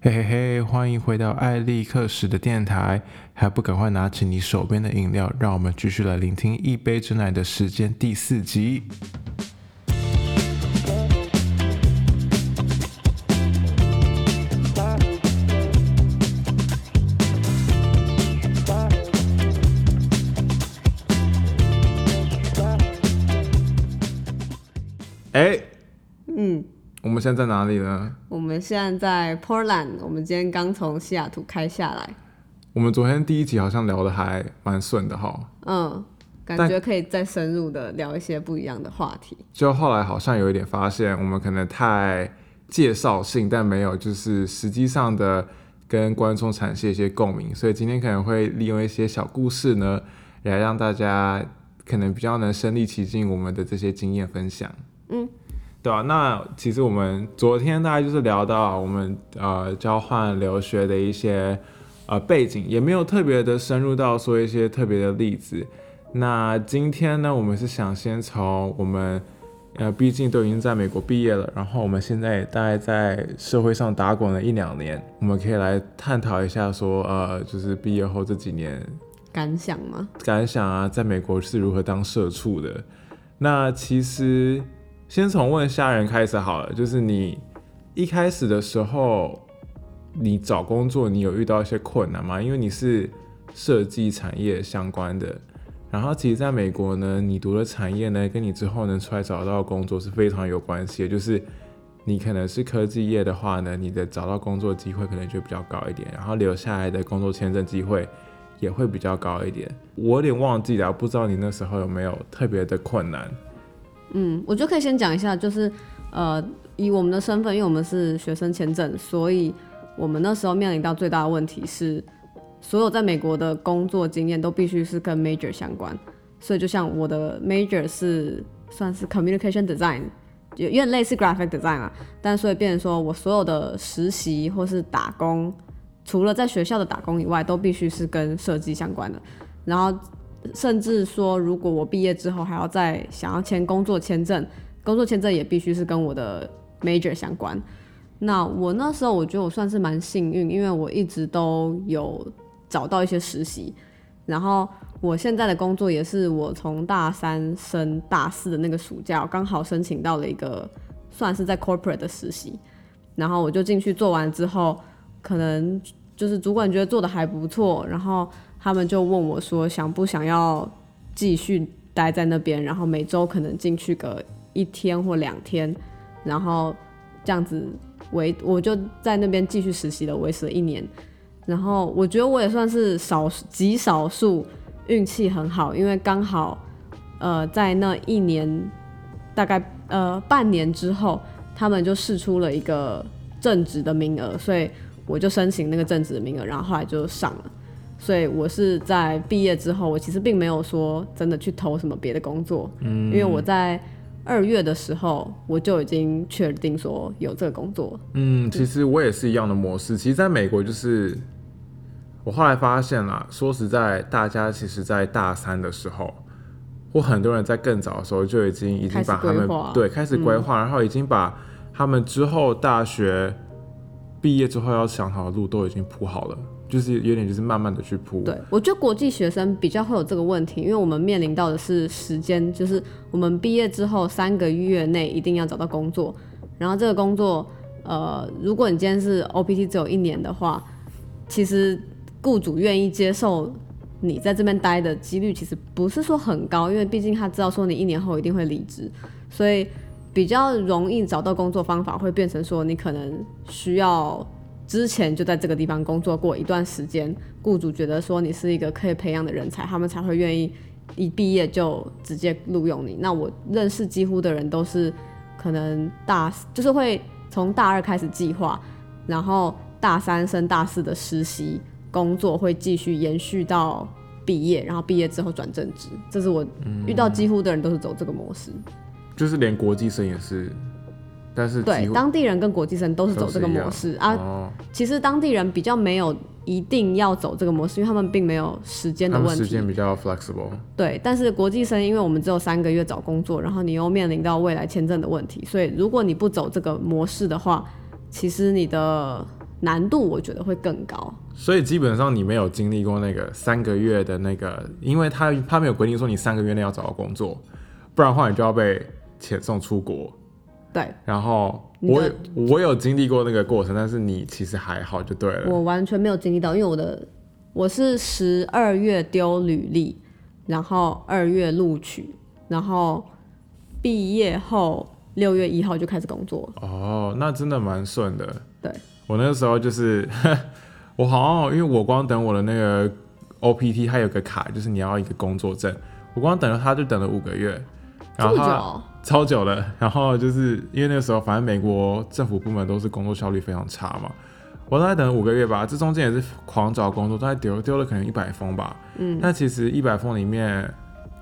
嘿嘿嘿，欢迎回到艾利克史的电台，还不赶快拿起你手边的饮料，让我们继续来聆听一杯之奶的时间第四集。们现在在哪里呢？我们现在在 Portland，我们今天刚从西雅图开下来，我们昨天第一集好像聊的还蛮顺的哈，嗯，感觉可以再深入的聊一些不一样的话题。就后来好像有一点发现，我们可能太介绍性，但没有就是实际上的跟观众产生一些共鸣，所以今天可能会利用一些小故事呢，来让大家可能比较能身临其境我们的这些经验分享。嗯，对啊，那其实我们昨天大概就是聊到我们呃交换留学的一些呃背景，也没有特别的深入到说一些特别的例子。那今天呢，我们是想先从我们呃，毕竟都已经在美国毕业了，然后我们现在也大概在社会上打滚了一两年，我们可以来探讨一下说，呃，就是毕业后这几年感想吗？感想啊，在美国是如何当社畜的。那其实先从问虾仁开始好了，就是你一开始的时候，你找工作你有遇到一些困难吗？因为你是设计产业相关的，然后其实在美国呢，你读的产业呢，跟你之后能出来找到工作是非常有关系的。就是你可能是科技业的话呢，你的找到工作机会可能就比较高一点，然后留下来的工作签证机会也会比较高一点。我有点忘记了，不知道你那时候有没有特别的困难？嗯，我觉得可以先讲一下，就是呃，以我们的身份，因为我们是学生签证，所以我们那时候面临到最大的问题是，所有在美国的工作经验都必须是跟 major 相关。所以就像我的 major 是算是 communication design，有有点类似 graphic design 啊，但所以变成说我所有的实习或是打工，除了在学校的打工以外，都必须是跟设计相关的。然后甚至说，如果我毕业之后还要再想要签工作签证，工作签证也必须是跟我的 major 相关。那我那时候我觉得我算是蛮幸运，因为我一直都有找到一些实习，然后我现在的工作也是我从大三升大四的那个暑假，刚好申请到了一个算是在 corporate 的实习，然后我就进去做完之后，可能就是主管觉得做的还不错，然后他们就问我说想不想要继续待在那边，然后每周可能进去个一天或两天，然后这样子维我就在那边继续实习了，维持了一年。然后我觉得我也算是少极少数运气很好，因为刚好呃在那一年大概呃半年之后，他们就试出了一个正职的名额，所以我就申请那个正职的名额，然后后来就上了。所以我是在毕业之后，我其实并没有说真的去投什么别的工作，嗯，因为我在二月的时候我就已经确定说有这个工作，嗯，其实我也是一样的模式。其实在美国就是，我后来发现啦，说实在，大家其实在大三的时候，或很多人在更早的时候就已经已经把他们对开始规划，然后已经把他们之后大学毕业之后要想好的路都已经铺好了，就是有点就是慢慢的去铺。对，我觉得国际学生比较会有这个问题，因为我们面临到的是时间，就是我们毕业之后三个月内一定要找到工作，然后这个工作，呃，如果你今天是 OPT 只有一年的话，其实雇主愿意接受你在这边待的几率其实不是说很高，因为毕竟他知道说你一年后一定会离职，所以比较容易找到工作方法会变成说你可能需要之前就在这个地方工作过一段时间，雇主觉得说你是一个可以培养的人才，他们才会愿意一毕业就直接录用你。那我认识几乎的人都是可能大就是会从大二开始计划，然后大三升大四的实习工作会继续延续到毕业，然后毕业之后转正职。这是我遇到几乎的人都是走这个模式。就是连国际生也是，但是对当地人跟国际生都是走这个模式啊。哦，其实当地人比较没有一定要走这个模式，因为他们并没有时间的问题。时间比较 flexible。对，但是国际生，因为我们只有三个月找工作，然后你又面临到未来签证的问题，所以如果你不走这个模式的话，其实你的难度我觉得会更高。所以基本上你没有经历过那个三个月的那个，因为他他没有规定说你三个月内要找到工作，不然的话你就要被遣送出国。对然后我有我有经历过那个过程，但是你其实还好就对了。我完全没有经历到，因为我的我是十二月丢履历，然后二月录取，然后毕业后六月一号就开始工作。哦，那真的蛮顺的。对，我那个时候就是 我好像因为我光等我的那个 OPT，它有个卡，就是你要一个工作证，我光等了它就等了五个月，这然后超久了。然后就是因为那个时候，反正美国政府部门都是工作效率非常差嘛，我大概等了五个月吧。这中间也是狂找工作，大概丢丢了可能一百封吧。嗯，但其实一百封里面，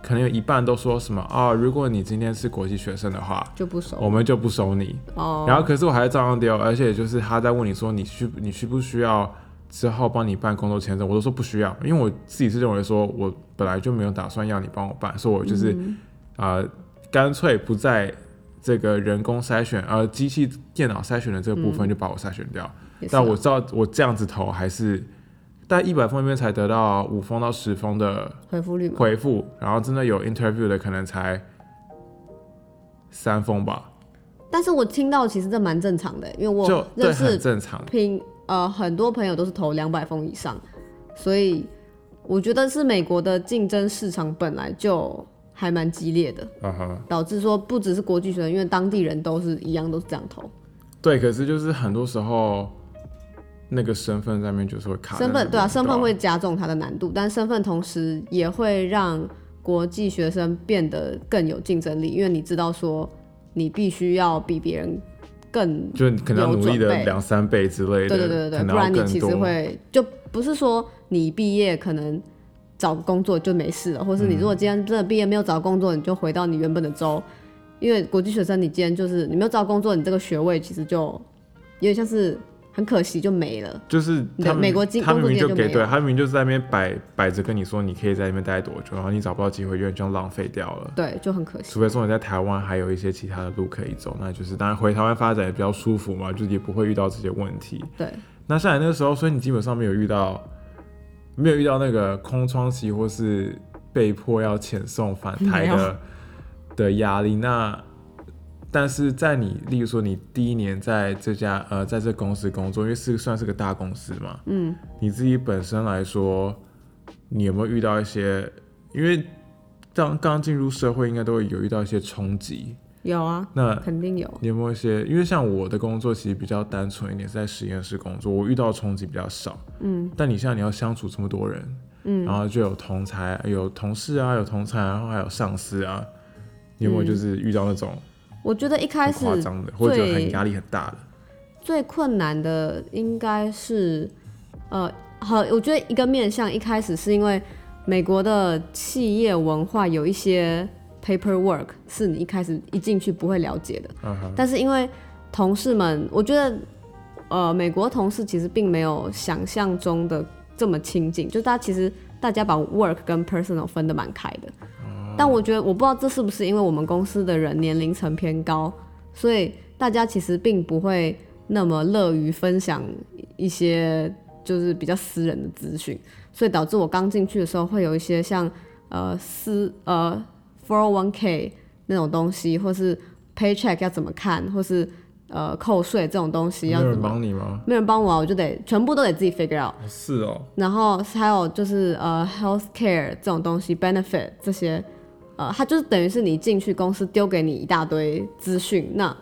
可能有一半都说什么啊、如果你今天是国际学生的话，就不收我们就不收你。哦。然后可是我还是照样丢，而且就是他在问你说你需你需不需要之后帮你办工作签证，我都说不需要，因为我自己是认为说我本来就没有打算要你帮我办，所以我就是嗯啊、呃干脆不在这个人工筛选呃机器电脑筛选的这个部分就把我筛选掉。但我知道我这样子投还是在一百封里面才得到五封到十封的回复率，回复，然后真的有 interview 的可能才三封吧，但是我听到其实这蛮正常的，因为我认识正常。拼呃很多朋友都是投两百封以上，所以我觉得是美国的竞争市场本来就还蛮激烈的，嗯哼。导致说不只是国际学生，因为当地人都是一样都是这样投。对，可是就是很多时候那个身份上面就是会卡。身份对啊，身份吧会加重它的难度，但身份同时也会让国际学生变得更有竞争力，因为你知道说你必须要比别人更就你可能要努力的两三倍之类的，对对对对不然你其实会就不是说你毕业可能找工作就没事了，或是你如果今天真的毕业没有找工作，你就回到你原本的州，因为国际学生你今天就是你没有找工作，你这个学位其实就有点像是很可惜就没了。就是他美国经他明明就给对，他明明就是在那边摆摆着跟你说你可以在那边待多久，然后你找不到机会，有点这样浪费掉了。对，就很可惜。除非说你在台湾还有一些其他的路可以走，那就是当然回台湾发展也比较舒服嘛，就是也不会遇到这些问题。对，那像你那个时候，所以你基本上没有遇到，没有遇到那个空窗期或是被迫要遣送返台的的压力。那但是在你，例如说你第一年在这家呃在这公司工作，因为是算是个大公司嘛，嗯，你自己本身来说，你有没有遇到一些？因为刚刚进入社会，应该都会有遇到一些冲击。有啊，那肯定有。你有没有一些？因为像我的工作其实比较单纯一点，是在实验室工作，我遇到的冲击比较少。嗯，但你像你要相处这么多人，嗯，然后就有同才、有同事啊，有同才，然后还有上司啊，你有没有就是遇到那种我觉得一开始夸张的，或者很压力很大的？最困难的应该是，呃，好，我觉得一个面向一开始是因为美国的企业文化有一些 paperwork 是你一开始一进去不会了解的，嗯哼，但是因为同事们，我觉得，呃，美国同事其实并没有想象中的这么亲近，就大家其实大家把 work 跟 personal 分得蛮开的。但我觉得我不知道这是不是因为我们公司的人年龄层偏高，所以大家其实并不会那么乐于分享一些就是比较私人的资讯，所以导致我刚进去的时候会有一些像呃私呃 401k 那种东西，或是 paycheck 要怎么看，或是呃扣税这种东西要怎么，帮你吗？没有人帮我啊，我就得全部都得自己 figure out。是哦，然后还有就是呃，health care 这种东西，benefit 这些，呃，它就是等于是你进去公司丢给你一大堆资讯，那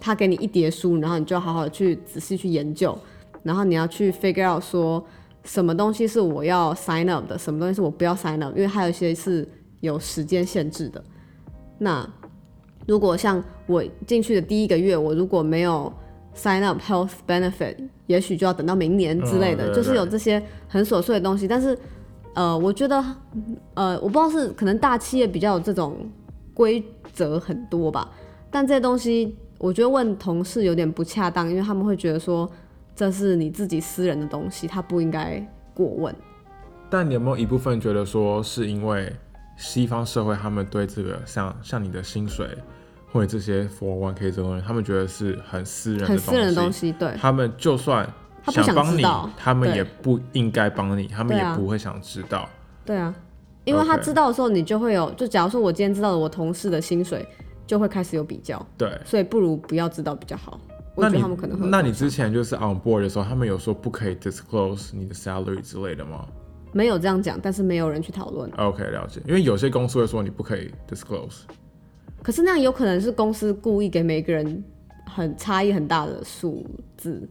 他给你一叠书，然后你就好好去仔细去研究，然后你要去 figure out 说什么东西是我要 sign up 的，什么东西是我不要 sign up，因为还有一些是有时间限制的。那如果像我进去的第一个月，我如果没有 sign up health benefit，也许就要等到明年之类的，嗯对就是有这些很琐碎的东西。但是，呃，我觉得，呃，我不知道是可能大企业比较有这种规则很多吧，但这些东西我觉得问同事有点不恰当，因为他们会觉得说这是你自己私人的东西，他不应该过问。但你有没有一部分觉得说是因为西方社会他们对这个像像你的薪水或者这些 for one k 这种东西，他们觉得是很私人的很私人的东西，对，他们就算不想帮你他们也不应该帮你，他们也不会想知道。对啊，因为他知道的时候，你就会有，就假如说我今天知道了我同事的薪水，就会开始有比较，对，所以不如不要知道比较好。我觉得他们可能会那你之前就是 on board 的时候，他们有说不可以 disclose 你的 salary 之类的吗没有这样讲，但是没有人去讨论。？OK，了解。因为有些公司会说你不可以 disclose。可是那样有可能是公司故意给每个人很差异很大的数字，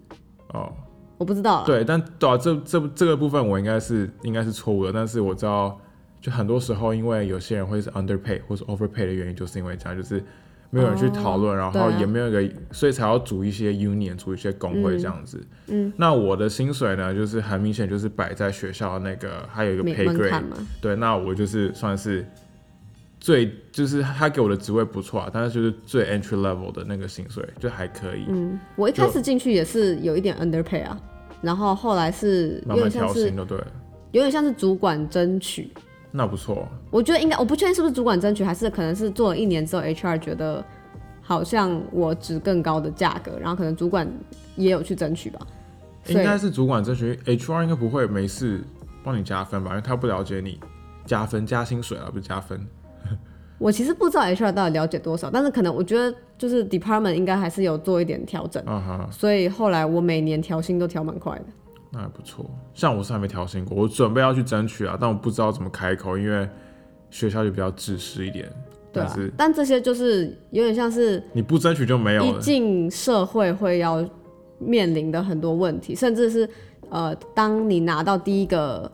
哦，我不知道。对，但对啊，这这这个部分我应该是应该是错误的，但是我知道，就很多时候因为有些人会是 underpay 或是 overpay 的原因，就是因为这样，就是没有人去讨论，然后也没有一个，所以才要组一些 union，组一些工会这样子。嗯，那我的薪水呢，就是很明显就是摆在学校那个，还有一个 pay 门 grade，对，那我就是算是最，就是他给我的职位不错啊，但是就是最 entry level 的那个薪水就还可以，嗯，我一开始进去也是有一点 underpay 啊，然后后来是慢慢调薪就对。了，有点像是主管争取，那不错。我觉得应该我不确定是不是主管争取，还是可能是做了一年之后 HR 觉得好像我值更高的价格，然后可能主管也有去争取吧，应该是主管争取，HR 应该不会没事帮你加分吧？因为他不了解你加分加薪水而，不是加分。我其实不知道 HR 到底了解多少，但是可能我觉得就是 department 应该还是有做一点调整，所以后来我每年调薪都调蛮快的。那还不错。像我是还没调薪过，我准备要去争取啊，但我不知道怎么开口，因为学校就比较自私一点。对啊但这些就是有点像是你不争取就没有一了。进社会会要面临的很多问题，甚至是呃，当你拿到第一个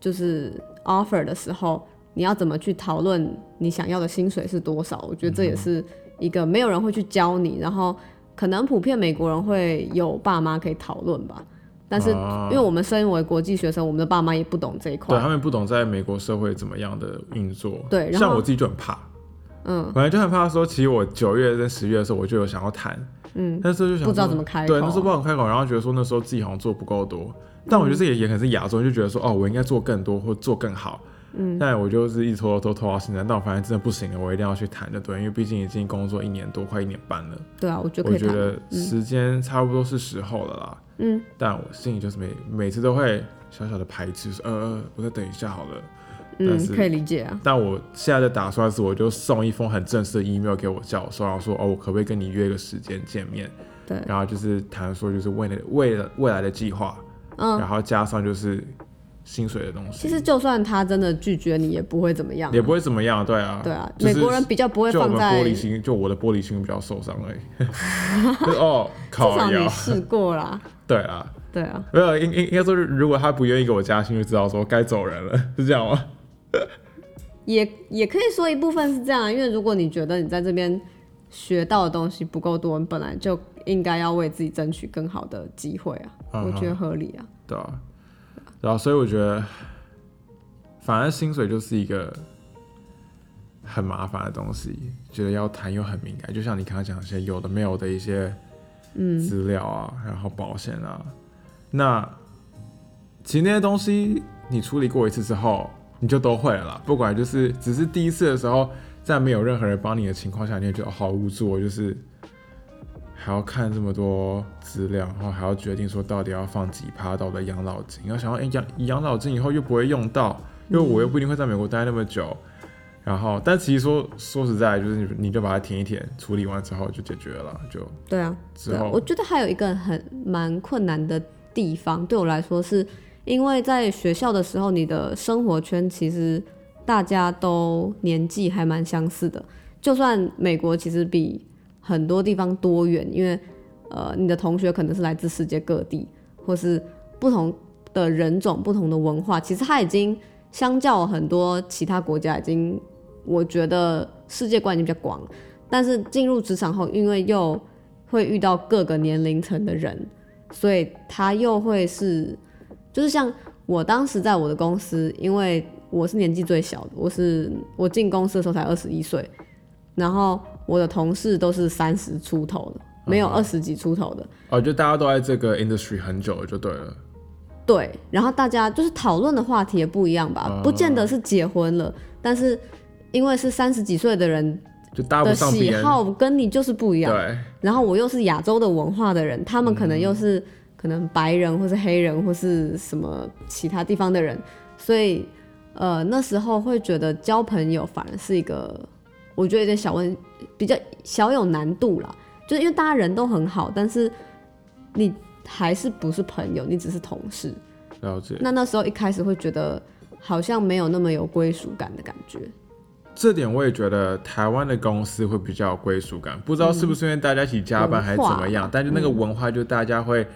就是 offer 的时候，你要怎么去讨论你想要的薪水是多少？我觉得这也是一个没有人会去教你，然后可能普遍美国人会有爸妈可以讨论吧。但是，啊。因为我们身为国际学生，我们的爸妈也不懂这一块。对，他们不懂在美国社会怎么样的运作。对像我自己就很怕。嗯，本来就很怕说，其实我九月跟十月的时候，我就有想要谈，嗯，但是就想不知道怎么开口。对，那时候不知道怎么开口，然后觉得说那时候自己好像做不够多，但我觉得这也也可能是亚洲人就觉得说，哦，我应该做更多或做更好，嗯，但我就是一拖拖拖到现在，但我发现真的不行了，我一定要去谈的，对，因为毕竟已经工作一年多，快一年半了，对啊，我觉得。我觉得时间差不多是时候了啦，嗯，但我心里就是每每次都会小小的排斥，说，呃，呃我再等一下好了。但嗯，是可以理解啊。但我现在的打算是，我就送一封很正式的 email 给我教授，然后说，哦，我可不可以跟你约个时间见面？对，然后就是谈说，就是未来未了未来的计划，嗯，然后加上就是薪水的东西，其实就算他真的拒绝你，也不会怎么样啊、也不会怎么样，对啊，对啊，就是美国人比较不会放在，玻璃心，就我的玻璃心比较受伤而已。就是哦，靠少你，试过啦。对啊，对啊，没有应应应该说，如果他不愿意给我加薪，就知道说该走人了，是这样吗？也也可以说一部分是这样啊，因为如果你觉得你在这边学到的东西不够多，你本来就应该要为自己争取更好的机会啊，嗯我觉得合理啊。对啊，然后所以我觉得，反正薪水就是一个很麻烦的东西，觉得要谈又很敏感，就像你刚刚讲的一些有的没有的一些嗯资料啊，然后保险啊，那其实那些东西你处理过一次之后，你就都会了。不管就是只是第一次的时候，在没有任何人帮你的情况下，你也觉得好无助，就是还要看这么多资料，然后还要决定说到底要放几趴到的养老金，要想要哎养养老金以后又不会用到，因为我又不一定会在美国待那么久。然后，但其实说说实在，就是你你就把它填一填，处理完之后就解决了，就对啊，之后。我觉得还有一个很蛮困难的地方，对我来说是因为在学校的时候，你的生活圈其实大家都年纪还蛮相似的，就算美国其实比很多地方多元，因为呃，你的同学可能是来自世界各地，或是不同的人种、不同的文化，其实它已经相较很多其他国家已经，我觉得世界观已经比较广。但是进入职场后，因为又会遇到各个年龄层的人，所以他又会是，就是像我当时在我的公司，因为我是年纪最小的，我是我进公司的时候才二十一岁，然后我的同事都是三十出头的，没有二十几出头的，哦，就大家都在这个 industry 很久了，就对了。对，然后大家就是讨论的话题也不一样吧，不见得是结婚了，但是因为是三十几岁的人就搭不的上别人。喜好跟你就是不一样，对，然后我又是亚洲的文化的人，他们可能又是、可可能白人或是黑人或是什么其他地方的人，所以呃那时候会觉得交朋友反而是一个我觉得有点小问，比较小有难度啦，就是因为大家人都很好，但是你还是不是朋友，你只是同事。了解。那那时候一开始会觉得好像没有那么有归属感的感觉。这点我也觉得台湾的公司会比较有归属感，不知道是不是因为大家一起加班还是怎么样，但就那个文化，就大家会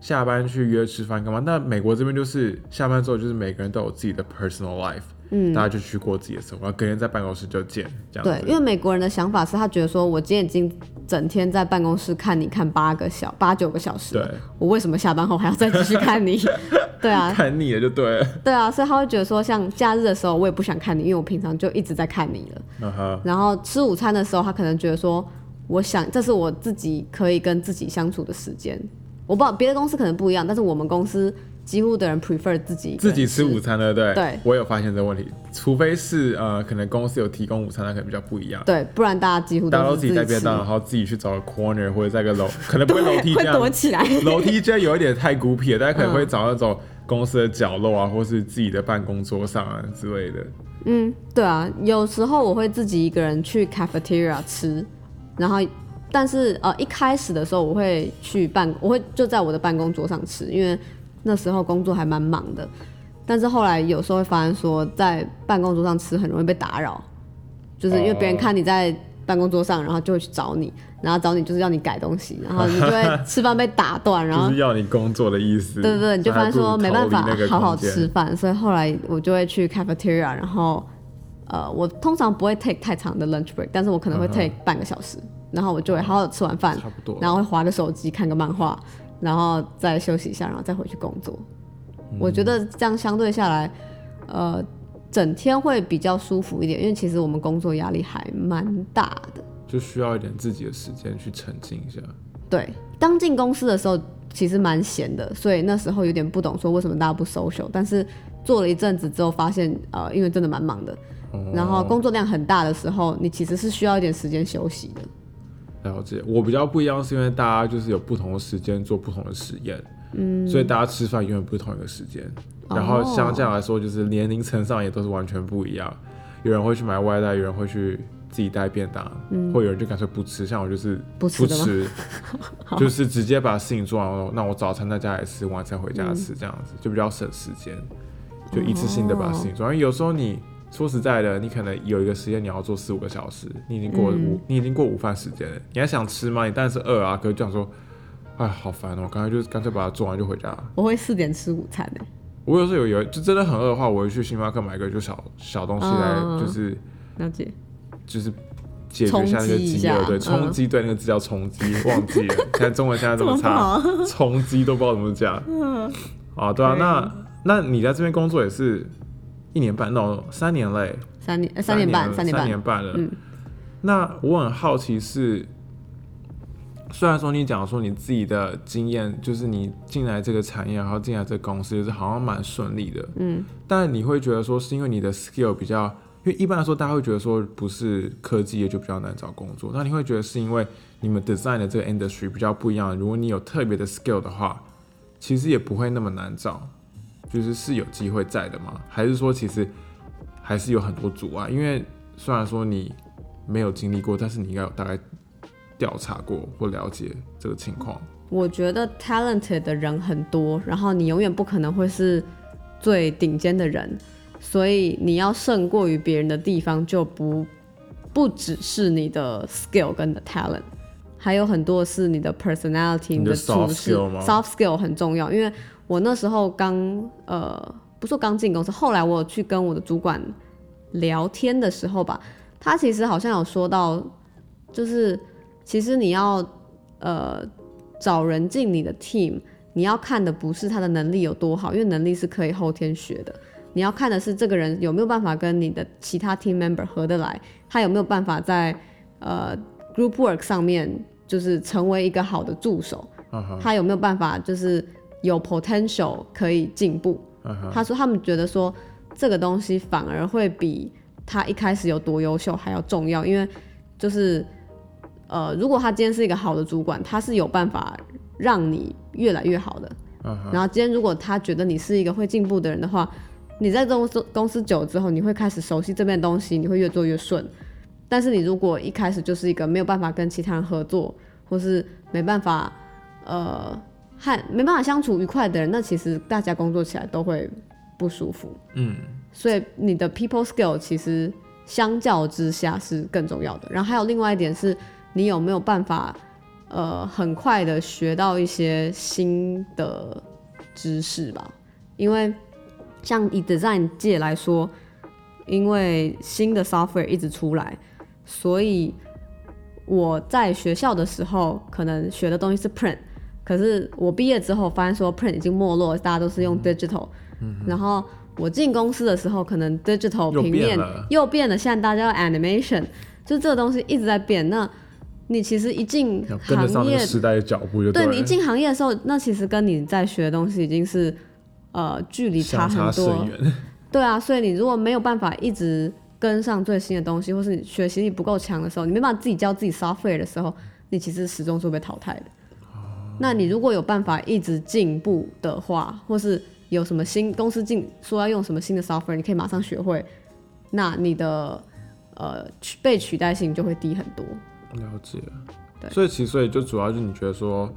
下班去约吃饭干嘛。那美国这边就是下班之后，就是每个人都有自己的 personal life，嗯，大家就去过自己的生活，隔天在办公室就见，这样。对，因为美国人的想法是他觉得说，我今天已经整天在办公室看你看八个小八九个小时，对，我为什么下班后还要再继续看你？对啊，看腻了就对了。对啊，所以他会觉得说，像假日的时候，我也不想看你，因为我平常就一直在看你了。然后吃午餐的时候，他可能觉得说，我想这是我自己可以跟自己相处的时间。我不知道别的公司可能不一样，但是我们公司。几乎的人 prefer 自己自己吃午餐的，对，对，我有发现这个问题。除非是呃，可能公司有提供午餐，那可能比较不一样。对，不然大家几乎大家都自己带便当，然后自己去找个 corner 或者在个楼，可能不会 楼梯这样躲起来。楼梯这样有一点太孤僻了，大家可能会找那种公司的角落啊，或是自己的办公桌上啊之类的。嗯，对啊，有时候我会自己一个人去 cafeteria 吃，然后但是呃一开始的时候我会去办，我会就在我的办公桌上吃，因为。那时候工作还蛮忙的，但是后来有时候会发现说，在办公桌上吃很容易被打扰，就是因为别人看你在办公桌上，然后就会去找你，然后找你就是要你改东西，然后你就会吃饭被打断，然后 就是要你工作的意思。对对对，你就发现说没办法好好吃饭，所以后来我就会去 cafeteria，然后呃，我通常不会 take 太长的 lunch break，但是我可能会 take 半个小时，然后我就会好好吃完饭，差不多，然后会划个手机看个漫画。然后再休息一下，然后再回去工作。我觉得这样相对下来，呃，整天会比较舒服一点，因为其实我们工作压力还蛮大的，就需要一点自己的时间去沉浸一下。对，刚进公司的时候其实蛮闲的，所以那时候有点不懂说为什么大家不 social。但是做了一阵子之后，发现呃，因为真的蛮忙的，然后工作量很大的时候，你其实是需要一点时间休息的。了解，我比较不一样，是因为大家就是有不同的时间做不同的实验，嗯，所以大家吃饭永远不是同一个时间。然后相这样来说，就是年龄层上也都是完全不一样。有人会去买外带，有人会去自己带便当，嗯，或有人就干脆不吃。像我就是不吃，就是直接把事情做完，那我早餐在家里吃，晚餐回家吃，这样子就比较省时间，就一次性的把事情做完。有时候你。说实在的，你可能有一个时间你要做四五个小时，你已经过午，你已经过午饭时间了，你还想吃吗？你当然是饿啊！可是这样说，哎，好烦哦！刚才就是干脆把它做完就回家。我会四点吃午餐的。我有时候有有就真的很饿的话，我会去星巴克买个就小小东西来，就是了解，就是解决一下那个饥饿。对，冲击，对，那个字叫冲击，忘记了。现在中文现在这么差，冲击都不知道怎么讲。啊，对啊，那那你在这边工作也是？一年半到三年嘞，三年三年半，三年半了。嗯，那我很好奇是，虽然说你讲说你自己的经验，就是你进来这个产业，然后进来这个公司，就是好像蛮顺利的。嗯，但你会觉得说是因为你的 skill 比较，因为一般来说大家会觉得说不是科技业就比较难找工作，那你会觉得是因为你们 design 的这个 industry 比较不一样，如果你有特别的 skill 的话，其实也不会那么难找。就是是有机会在的吗？还是说其实还是有很多阻碍？因为虽然说你没有经历过，但是你应该有大概调查过或了解这个情况。我觉得 talented 的人很多，然后你永远不可能会是最顶尖的人，所以你要胜过于别人的地方就不不只是你的 skill 跟的 talent，还有很多是你的 personality、你的处事 soft skill 很重要，因为。我那时候刚呃，不说刚进公司，后来我去跟我的主管聊天的时候吧，他其实好像有说到，就是其实你要呃找人进你的 team，你要看的不是他的能力有多好，因为能力是可以后天学的，你要看的是这个人有没有办法跟你的其他 team member 合得来，他有没有办法在呃 group work 上面就是成为一个好的助手，他有没有办法就是。有 potential 可以进步，他说他们觉得说这个东西反而会比他一开始有多优秀还要重要，因为就是呃，如果他今天是一个好的主管，他是有办法让你越来越好的。然后今天如果他觉得你是一个会进步的人的话，你在这公司公司久了之后，你会开始熟悉这边的东西，你会越做越顺。但是你如果一开始就是一个没有办法跟其他人合作，或是没办法呃和没办法相处愉快的人，那其实大家工作起来都会不舒服。嗯，所以你的 people skill 其实相较之下是更重要的。然后还有另外一点是，你有没有办法呃很快的学到一些新的知识吧？因为像以 design 界来说，因为新的 software 一直出来，所以我在学校的时候可能学的东西是 print，可是我毕业之后发现说 print 已经没落，大家都是用 digital，、然后我进公司的时候可能 digital 平面又变了，现在大家要 animation，就这个东西一直在变。那你其实一进行业时代的脚步就了对你一进行业的时候，那其实跟你在学的东西已经是呃距离差很多。对啊，所以你如果没有办法一直跟上最新的东西，或是你学习力不够强的时候，你没办法自己教自己 software 的时候，你其实始终是会被淘汰的。那你如果有办法一直进步的话，或是有什么新公司进说要用什么新的 software，你可以马上学会，那你的呃取被取代性就会低很多。了解。对所以其实所以就主要就是你觉得说，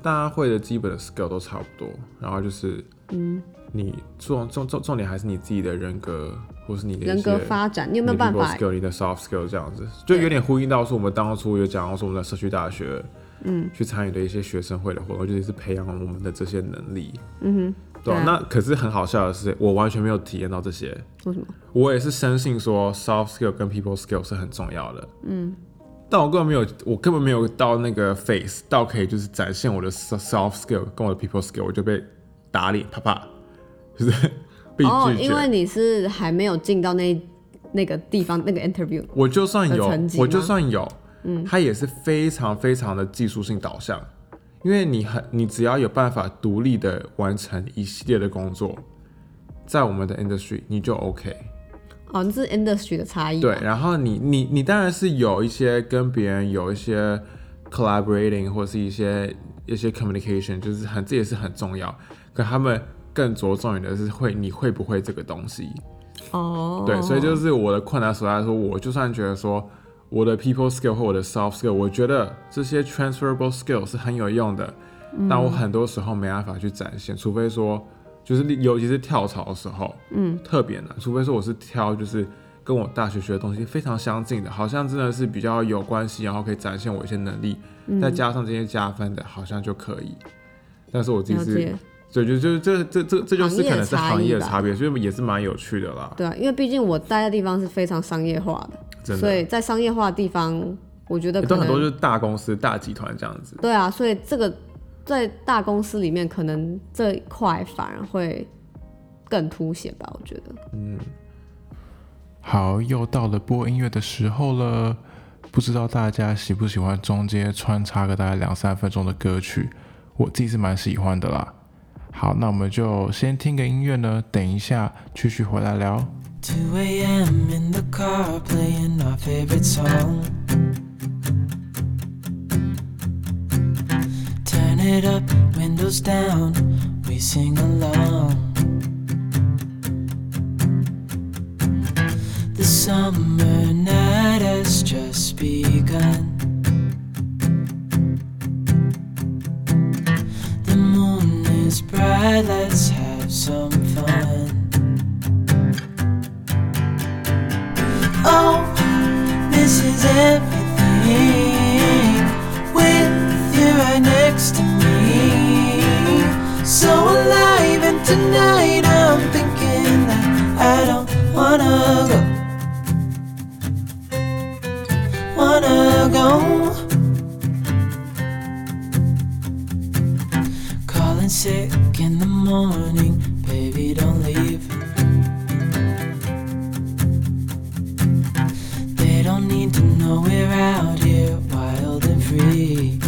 大家会的基本的 skill 都差不多，然后就是嗯，你重重重重点还是你自己的人格，或是你的人格发展，你有没有办法 skill、你的 soft skill 这样子，就有点呼应到说我们当初有讲到说我们在社区大学，嗯，去参与的一些学生会的活动，就是培养我们的这些能力。嗯哼，对那可是很好笑的是，我完全没有体验到这些。为什么？我也是深信说 soft skill 跟 people skill 是很重要的。嗯，但我根本没有，我根本没有到那个 face 到可以就是展现我的 so- soft skill 跟我的 people skill，我就被打脸，啪啪，就是被哦，拒绝。因为你是还没有进到那那个地方那个 interview。我就算有我就算有，嗯，它也是非常非常的技术性导向，因为你很，你只要有办法独立的完成一系列的工作，在我们的 industry 你就 OK。哦，这是 industry 的差异。对，，然后你你你当然是有一些跟别人有一些 collaborating 或者是一些一些 communication，就是很这也是很重要。可他们更着重于的是会你会不会这个东西。哦，对，所以就是我的困难所在，说我就算觉得说我的 people skill 或我的 soft skill，我觉得这些 transferable skill 是很有用的，但我很多时候没办法去展现，除非说就是尤其是跳槽的时候，嗯，特别难，除非说我是挑就是跟我大学学的东西非常相近的，好像真的是比较有关系，然后可以展现我一些能力，再加上这些加分的，好像就可以。但是我自己是。对，就就这这这这就是可能是行业的差别，所以也是蛮有趣的啦，对啊，因为毕竟我待的地方是非常商业化的，真的。所以在商业化的地方，我觉得都很多就是大公司、大集团这样子。对啊，所以这个在大公司里面，可能这一块反而会更凸显吧，我觉得。嗯好，又到了播音乐的时候了。不知道大家喜不喜欢中间穿插个大概两三分钟的歌曲？我自己是蛮喜欢的啦。好，那我们就先听个音乐呢，等一下继续回来聊。2 a.m. in the car playing our favorite song. Turn it up, windows down, we sing along. The summer night has just begun. The moon is bright, let's have some wanna go. Wanna go. Calling sick in the morning, baby, don't leave. They don't need to know we're out here wild and free.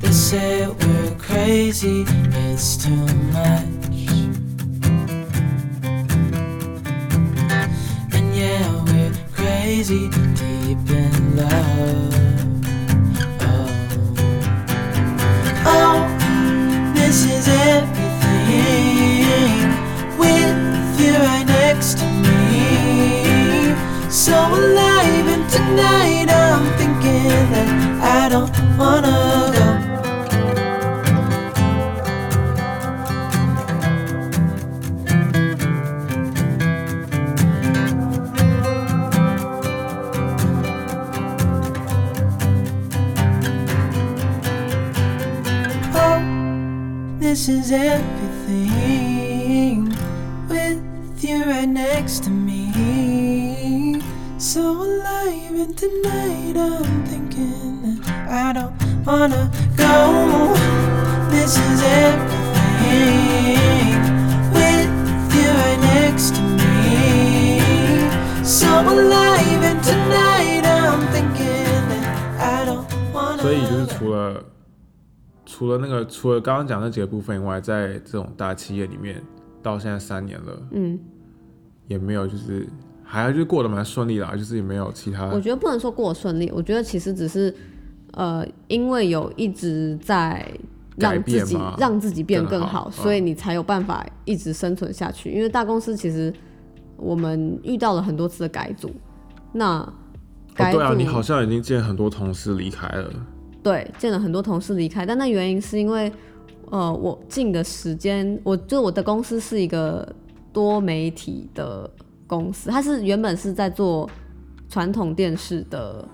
They say we're crazy, it's too much. easy deep in love. Wanna go. This is everything with you right next to me. So alive, and tonight I'm thinking that I don't wanna 所以就是除了除了那个除了刚刚讲那几个部分以外，在这种大企业里面，到现在三年了，嗯，也没有就是还就是过得蛮顺利啦，就是也没有其他我觉得不能说过顺利，我觉得其实只是呃，因为有一直在让自己让自己变更好，更好嗯所以你才有办法一直生存下去。因为大公司其实我们遇到了很多次的改组，那哦改组、对啊，你好像已经见很多同事离开了，对，见了很多同事离开，但那原因是因为，呃，我进的时间，我就我的公司是一个多媒体的公司，它是原本是在做传统电视的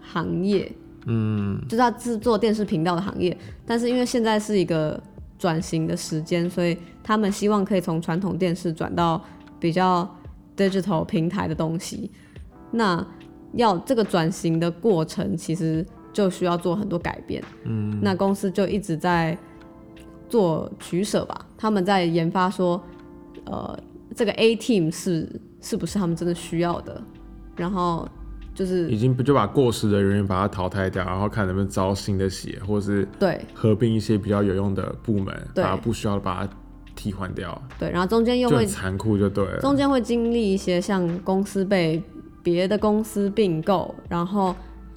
行业，嗯，就是他制作电视频道的行业，但是因为现在是一个转型的时间，所以他们希望可以从传统电视转到比较 digital 平台的东西。那要这个转型的过程，其实就需要做很多改变。嗯，那公司就一直在做取舍吧，他们在研发说，呃，这个 A team 是是不是他们真的需要的，然后就是已经不就把过时的人员把它淘汰掉，然后看能不能招新的血，或是对合并一些比较有用的部门，对把不需要的把它替换掉，对，然后中间又会很残酷就对了。中间会经历一些像公司被别的公司并购，然后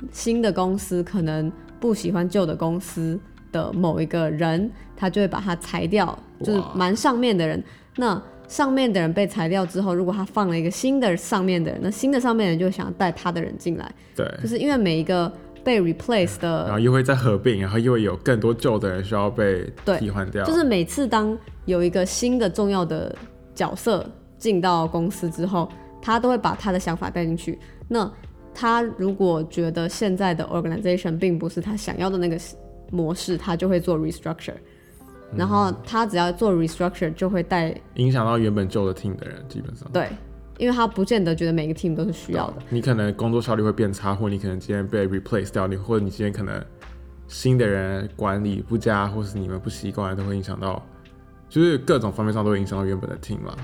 新的公司可能不喜欢旧的公司的某一个人，他就会把他裁掉，就是蛮上面的人。那上面的人被裁掉之后，如果他放了一个新的上面的人，那新的上面的人就会想要带他的人进来，对，就是因为每一个被 replace 的然后又会再合并，然后又会有更多旧的人需要被替换掉，就是每次当有一个新的重要的角色进到公司之后，他都会把他的想法带进去。那他如果觉得现在的 organization 并不是他想要的那个模式，他就会做 restructure。然后他只要做 restructure，就会带影响到原本旧的 team 的人，基本上。对，因为他不见得觉得每个 team 都是需要的。你可能工作效率会变差，或你可能今天被 replace 掉，你或者你今天可能新的人管理不佳，或是你们不习惯，都会影响到，就是各种方面上都会影响到原本的 team 嘛。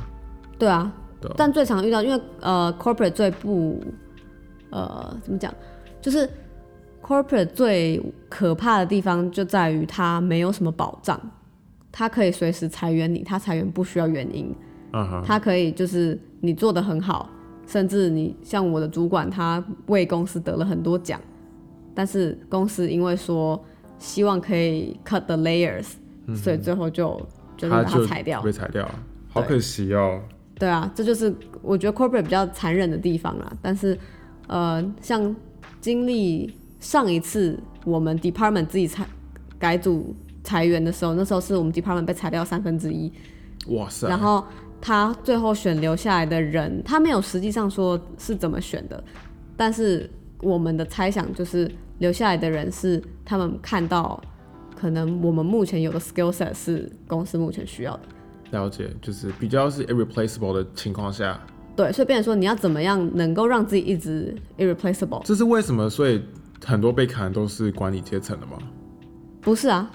对啊，对啊但最常遇到，因为呃，corporate 最不呃怎么讲，就是 corporate 最可怕的地方就在于它没有什么保障，它可以随时裁员你，他裁员不需要原因，嗯哼，它可以就是你做的很好，甚至你像我的主管，他为公司得了很多奖，但是公司因为说希望可以 cut the layers，、所以最后就就是把他裁掉。被裁掉，好可惜哦。对啊，这就是我觉得 corporate 比较残忍的地方啦。但是，呃，像经历上一次我们 department 自己裁改组裁员的时候，那时候是我们 department 被裁掉三分之一，哇塞，然后他最后选留下来的人，他没有实际上说是怎么选的，但是我们的猜想就是留下来的人是他们看到可能我们目前有的 skill set 是公司目前需要的。了解，就是比较是 irreplaceable 的情况下，对，所以变成说你要怎么样能够让自己一直 irreplaceable？这是为什么？所以很多被砍都是管理阶层的吗？不是啊，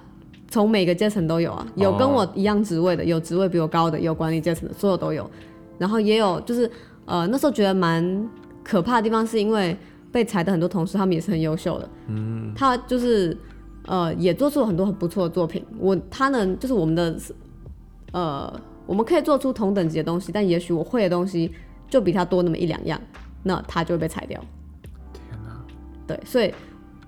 从每个阶层都有啊，有跟我一样职位的，有职位比我高的，有管理阶层的，所有都有。然后也有就是呃那时候觉得蛮可怕的地方，是因为被裁的很多同事，他们也是很优秀的，嗯，他就是呃也做出了很多很不错的作品。我他能就是我们的呃我们可以做出同等级的东西，但也许我会的东西就比他多那么一两样，那他就会被裁掉。天哪，对，所以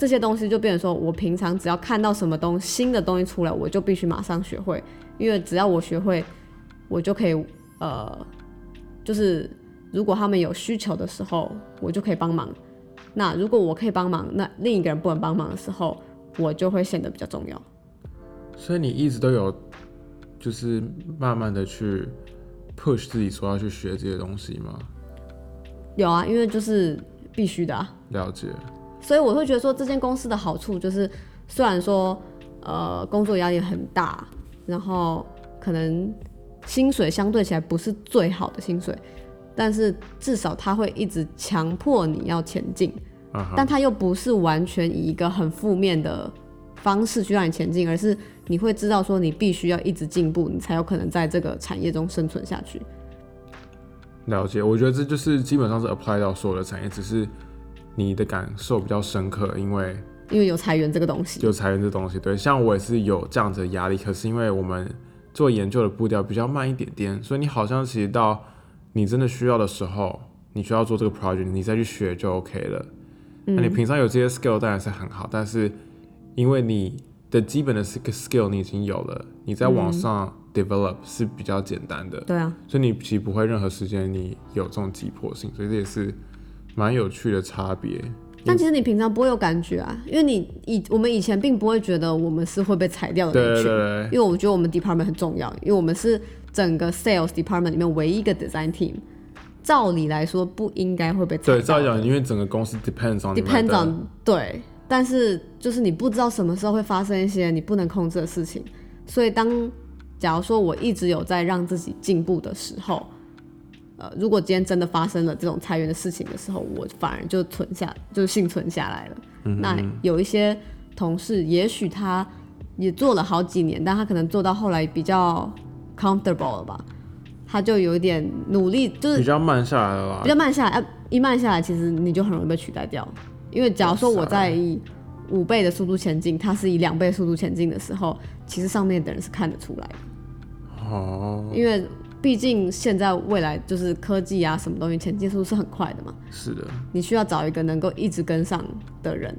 这些东西就变成说，我平常只要看到什么东新的东西出来，我就必须马上学会，因为只要我学会，我就可以呃，就是如果他们有需求的时候，我就可以帮忙。那如果我可以帮忙，那另一个人不能帮忙的时候，我就会显得比较重要。所以你一直都有，就是慢慢的去 push 自己说要去学这些东西吗？有啊，因为就是必须的啊。了解，所以我会觉得说，这间公司的好处就是，虽然说呃工作压力很大，然后可能薪水相对起来不是最好的薪水，但是至少他会一直强迫你要前进，但他又不是完全以一个很负面的方式去让你前进，而是你会知道说你必须要一直进步，你才有可能在这个产业中生存下去。了解，我觉得这就是基本上是 apply 到所有的产业，只是你的感受比较深刻，因为因为有裁员这个东西，有裁员这东西。对，像我也是有这样子的压力，可是因为我们做研究的步调比较慢一点点，所以你好像其实到你真的需要的时候，你需要做这个 project，你再去学就 OK 了。那你平常有这些 skill 当然是很好，但是因为你的基本的 skill 你已经有了，你在网上 develop 是比较简单的。对啊，所以你其实不会任何时间你有这种急迫性，所以这也是蛮有趣的差别。但其实你平常不会有感觉啊，因为你以我们以前并不会觉得我们是会被裁掉的对那一群，对对因为我觉得我们 department 很重要，因为我们是整个 sales department 里面唯一一个 design team，照理来说不应该会被裁掉对，照理讲，因为整个公司 depends on depends on 对，但是就是你不知道什么时候会发生一些你不能控制的事情，所以当假如说我一直有在让自己进步的时候，呃，如果今天真的发生了这种裁员的事情的时候，我反而就存下，就幸存下来了。那有一些同事，也许他也做了好几年，但他可能做到后来比较 comfortable 了吧，他就有一点努力，就是比较慢下来了吧比。较慢下来，啊，一慢下来，其实你就很容易被取代掉。因为假如说我在以五倍的速度前进，他是以两倍速度前进的时候，其实上面的人是看得出来的。哦，因为毕竟现在未来就是科技啊，什么东西前进速度是很快的嘛，是的，你需要找一个能够一直跟上的人，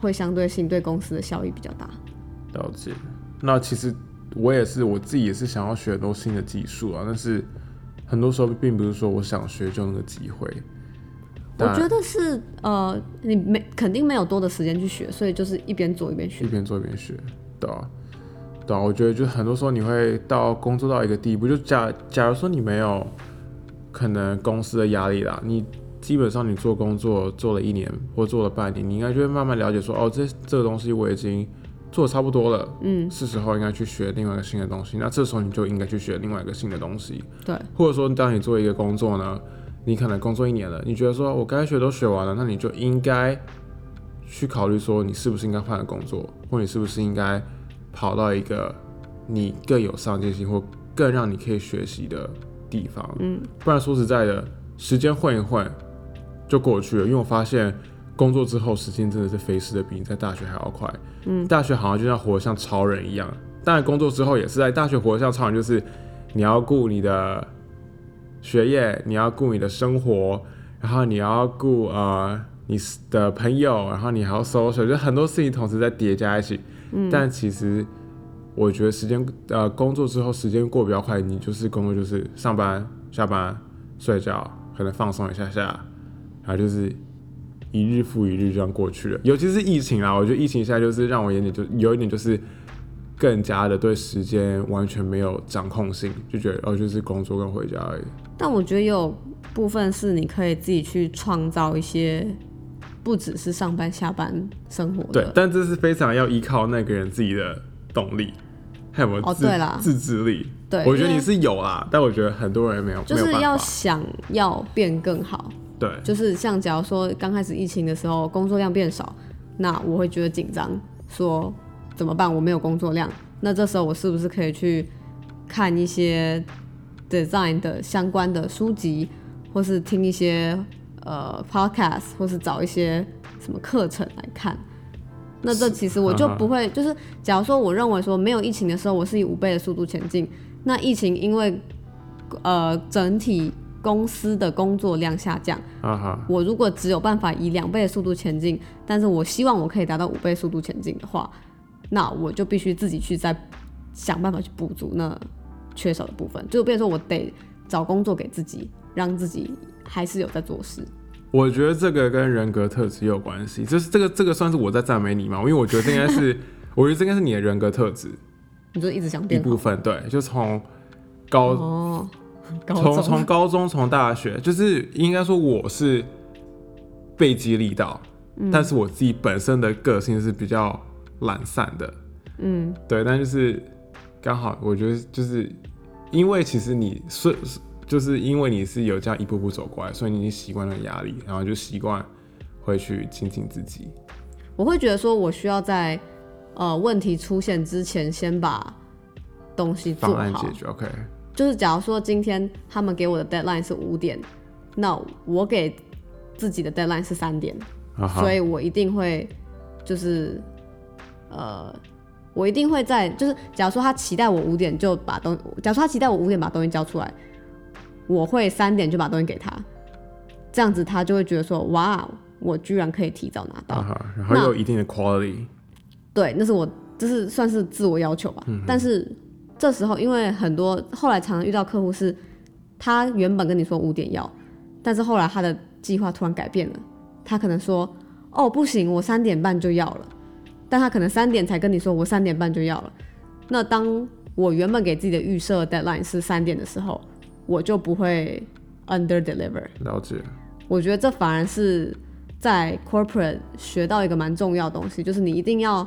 会相对性对公司的效益比较大。了解。那其实我也是，我自己也是想要学很多新的技术啊，但是很多时候并不是说我想学就有那个机会。我觉得是呃，你没肯定没有多的时间去学，所以就是一边做一边学一。边做一边学，对啊，对啊，我觉得就很多时候你会到工作到一个地步，就假假如说你没有可能公司的压力啦，你基本上你做工作做了一年或做了半年，你应该就会慢慢了解说，哦，这这个东西我已经做的差不多了，嗯，是时候应该去学另外一个新的东西，那这时候你就应该去学另外一个新的东西，对，或者说当你做一个工作呢，你可能工作一年了，你觉得说我该学都学完了，那你就应该去考虑说你是不是应该换个工作，或你是不是应该跑到一个你更有上进心或更让你可以学习的地方。嗯，不然说实在的，时间混一混就过去了。因为我发现工作之后时间真的是飞逝的比你在大学还要快。嗯，大学好像就像活得像超人一样，当然工作之后也是在大学活得像超人，就是你要顾你的学业，你要顾你的生活，然后你要顾呃你的朋友，然后你还要 social，就很多事情同时在叠加一起。嗯，但其实我觉得时间呃工作之后时间过比较快，你就是工作就是上班、下班、睡觉，可能放松一下下，然后就是一日复一日这样过去了。尤其是疫情啊，我觉得疫情现在就是让我有点就有一点就是更加的对时间完全没有掌控性，就觉得哦就是工作跟回家而已。但我觉得有部分是你可以自己去创造一些，不只是上班下班生活的。，对但这是非常要依靠那个人自己的动力，还有没有自、哦对啦自制力？对我觉得你是有啦，但我觉得很多人没有，就是要。想要变更好。对，就是像假如说刚开始疫情的时候，工作量变少，那我会觉得紧张，说怎么办？我没有工作量，那这时候我是不是可以去看一些 design 的相关的书籍，或是听一些呃 podcast，或是找一些什么课程来看？那这其实我就不会，就是假如说我认为说没有疫情的时候，我是以五倍的速度前进，那疫情因为呃整体公司的工作量下降。我如果只有办法以两倍的速度前进，但是我希望我可以达到五倍速度前进的话，那我就必须自己去再想办法去补足那缺少的部分。就变成说我得找工作给自己，让自己还是有在做事。我觉得这个跟人格特质也有关系，就是这个这个算是我在赞美你嘛，因为我觉得这应该是，我觉得这应该是你的人格特质。你就一直想一部分，对，就从高从中。从高中从大学，就是应该说我是被激励到，嗯。但是我自己本身的个性是比较懒散的，嗯，对，但就是刚好我觉得就是因为其实你是就是因为你是有这样一步步走过来，所以你已经习惯了压力，然后就习惯会去精进自己。我会觉得说，我需要在呃问题出现之前，先把东西做好方案解。决，OK，就是假如说今天他们给我的 deadline 是五点，那我给自己的 deadline 是三点，所以我一定会就是呃，我一定会在就是假如说他期待我五点就把东，假如说他期待我五点把东西交出来，我会三点就把东西给他，这样子他就会觉得说哇，我居然可以提早拿到。然后又有一定的 quality，对，那是我这是算是自我要求吧。嗯但是这时候，因为很多后来常常遇到客户是，他原本跟你说五点要，但是后来他的计划突然改变了，他可能说哦不行，我三点半就要了，但他可能三点才跟你说我三点半就要了。那当我原本给自己的预设 deadline 是三点的时候，我就不会 under deliver。了解，我觉得这反而是在 corporate 学到一个蛮重要的东西，就是你一定要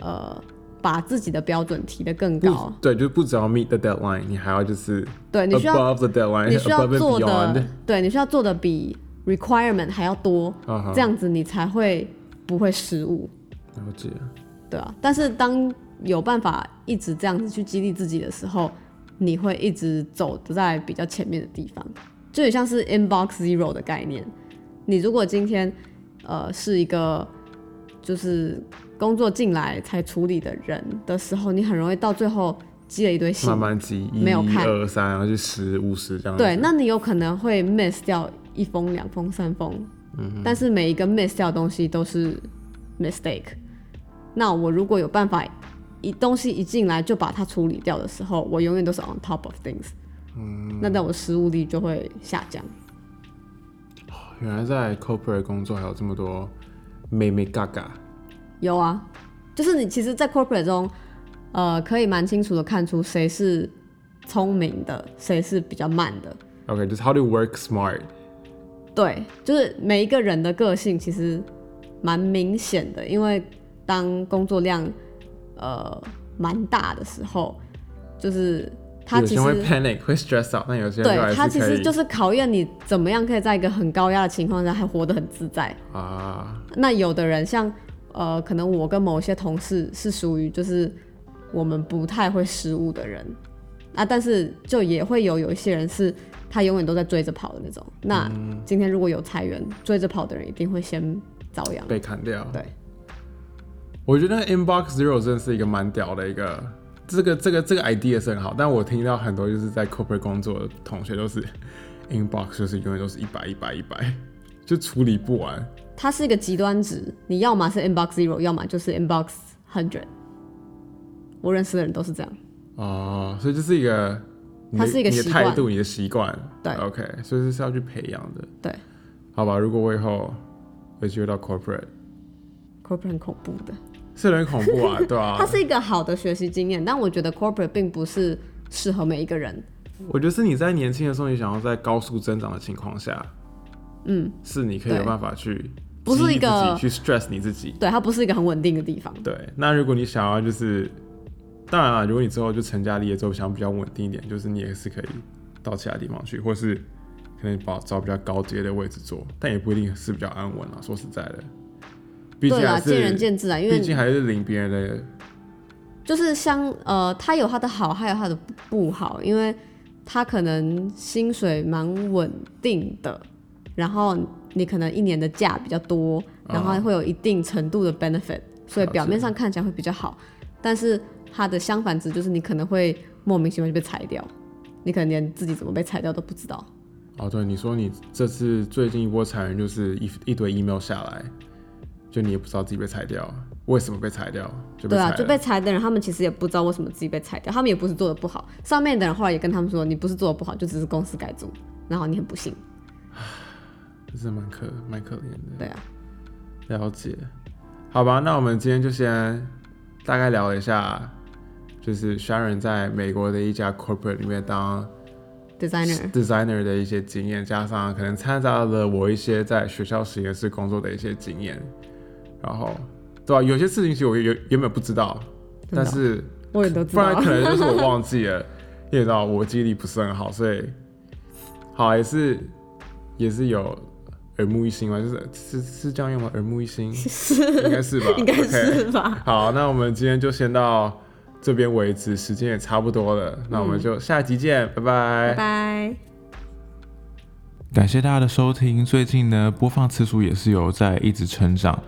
呃把自己的标准提得更高。对，就不只要 meet the deadline，你还要就是对，你需要 above the deadline，你需要做的，对你需要做的比 requirement 还要多，这样子你才会不会失误，了解，对啊。但是当有办法一直这样子去激励自己的时候，你会一直走在比较前面的地方，就很像是 inbox zero 的概念。你如果今天呃是一个就是工作进来才处理的人的时候，你很容易到最后积了一堆信慢慢积，一没有看二三，然后就十五十这样子。对，那你有可能会 miss 掉一封、两封、三封，但是每一个 miss 掉的东西都是 mistake。那我如果有办法一东西一进来就把它处理掉的时候，我永远都是 on top of things。嗯，那但我失误率就会下降。原来在 corporate 工作还有这么多妹妹嘎嘎，有啊，就是你其实，在 corporate 中，呃，可以蛮清楚的看出谁是聪明的，谁是比较慢的。OK，就是 how to work smart。对，就是每一个人的个性其实蛮明显的，因为当工作量呃蛮大的时候，就是他其有些人会实 panic，会 stress out，但有些对他其实就是考验你怎么样可以在一个很高压的情况下还活得很自在。啊，那有的人像呃，可能我跟某些同事是属于就是我们不太会失误的人啊，但是就也会有有一些人是他永远都在追着跑的那种。那嗯今天如果有裁员，追着跑的人一定会先遭殃。被砍掉。对，我觉得 inbox zero 真的是一个蛮屌的一个，这个这个这个 idea 是很好，但我听到很多就是在 corporate 工作的同学都是 inbox 就是永远都是一百一百一百，就处理不完。它是一个极端值，你要么是 inbox zero，要么就是 inbox hundred。我认识的人都是这样。哦，所以这是一个它是一个你的态度，你的习惯。对，OK，所以这是要去培养的。对好吧，如果我以后有机会到 corporate，，corporate 很恐怖的。是有点恐怖啊，对啊 它。是一个好的学习经验，但我觉得 corporate 并不是适合每一个人。我觉得是你在年轻的时候，你想要在高速增长的情况下，嗯，是你可以有办法去不是一个去 stress 你自己。对，它不是一个很稳定的地方。对，那如果你想要就是，当然了，如果你之后就成家立业之后想比较稳定一点，就是你也是可以到其他地方去，或是可能找找比较高阶的位置做，但也不一定是比较安稳啊。说实在的，毕竟对啊，见仁见智啊，因为毕竟还是领别人的就是像呃，他有他的好，还有他的不好，因为他可能薪水蛮稳定的，然后你可能一年的假比较多，然后会有一定程度的 benefit，所以表面上看起来会比较好，但是它的相反值就是你可能会莫名其妙就被裁掉，你可能连自己怎么被裁掉都不知道。哦，对，你说你这次最近一波裁员就是一一堆 email 下来，就你也不知道自己被裁掉，为什么被裁掉，就被对啊，就被裁的人，他们其实也不知道为什么自己被裁掉，他们也不是做的不好，上面的人后来也跟他们说，你不是做的不好，就只是公司改组，然后你很不幸，这是蛮可蛮可怜的。对啊，了解，好吧，那我们今天就先大概聊了一下，就是 Sharon 在美国的一家 corporate 里面当 designer，designer 的一些经验，加上可能掺杂了我一些在学校实验室工作的一些经验，然后对吧、有些事情其实我原原本不知道，但是我也都知道不然可。能就是我忘记了，因为你知道我记忆力不是很好，所以好也是也是有耳目一新嘛，就是是是这样用吗？耳目一新应该是吧？应该 OK 是吧？好，那我们今天就先到这边为止，时间也差不多了，那我们就下集见，拜拜拜拜。感谢大家的收听，最近呢播放次数也是有在一直成长，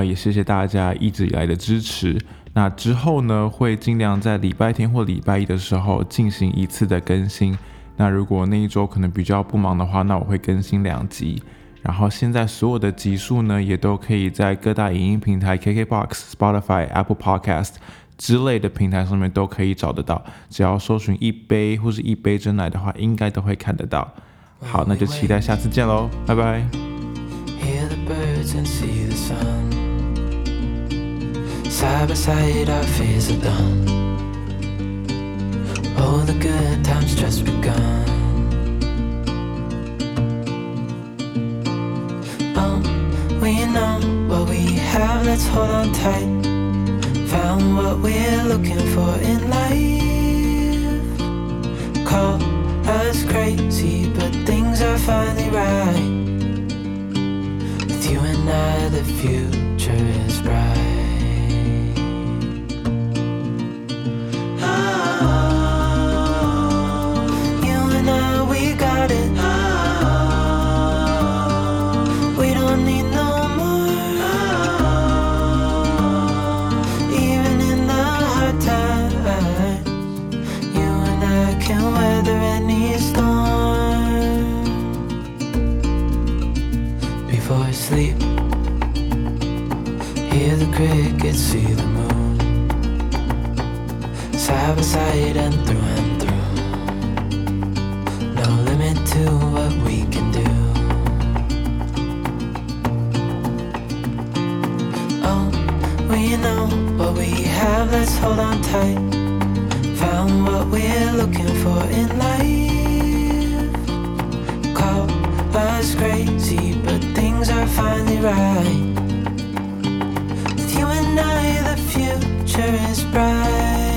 啊、也谢谢大家一直以来的支持。那之后呢会尽量在礼拜天或礼拜一的时候进行一次的更新。那如果那一周可能比较不忙的话，那我会更新两集。然后现在所有的集数呢，也都可以在各大影音平台 KKBox、Spotify、Apple Podcast 之类的平台上面都可以找得到。只要搜寻一杯或是一杯真奶的话，应该都会看得到。好，那就期待下次见喽，拜拜。Side by side, our fears are done. All the good times just begun. Oh, we know what we have, let's hold on tight. Found what we're looking for in life. Call us crazy, but things are finally right. With you and I, the future is bright. See the moon. Side by side and through and through. No limit to what we can do. Oh, we know what we have, let's hold on tight. Found what we're looking for in life. Call us crazy, but things are finally right deny the future is bright.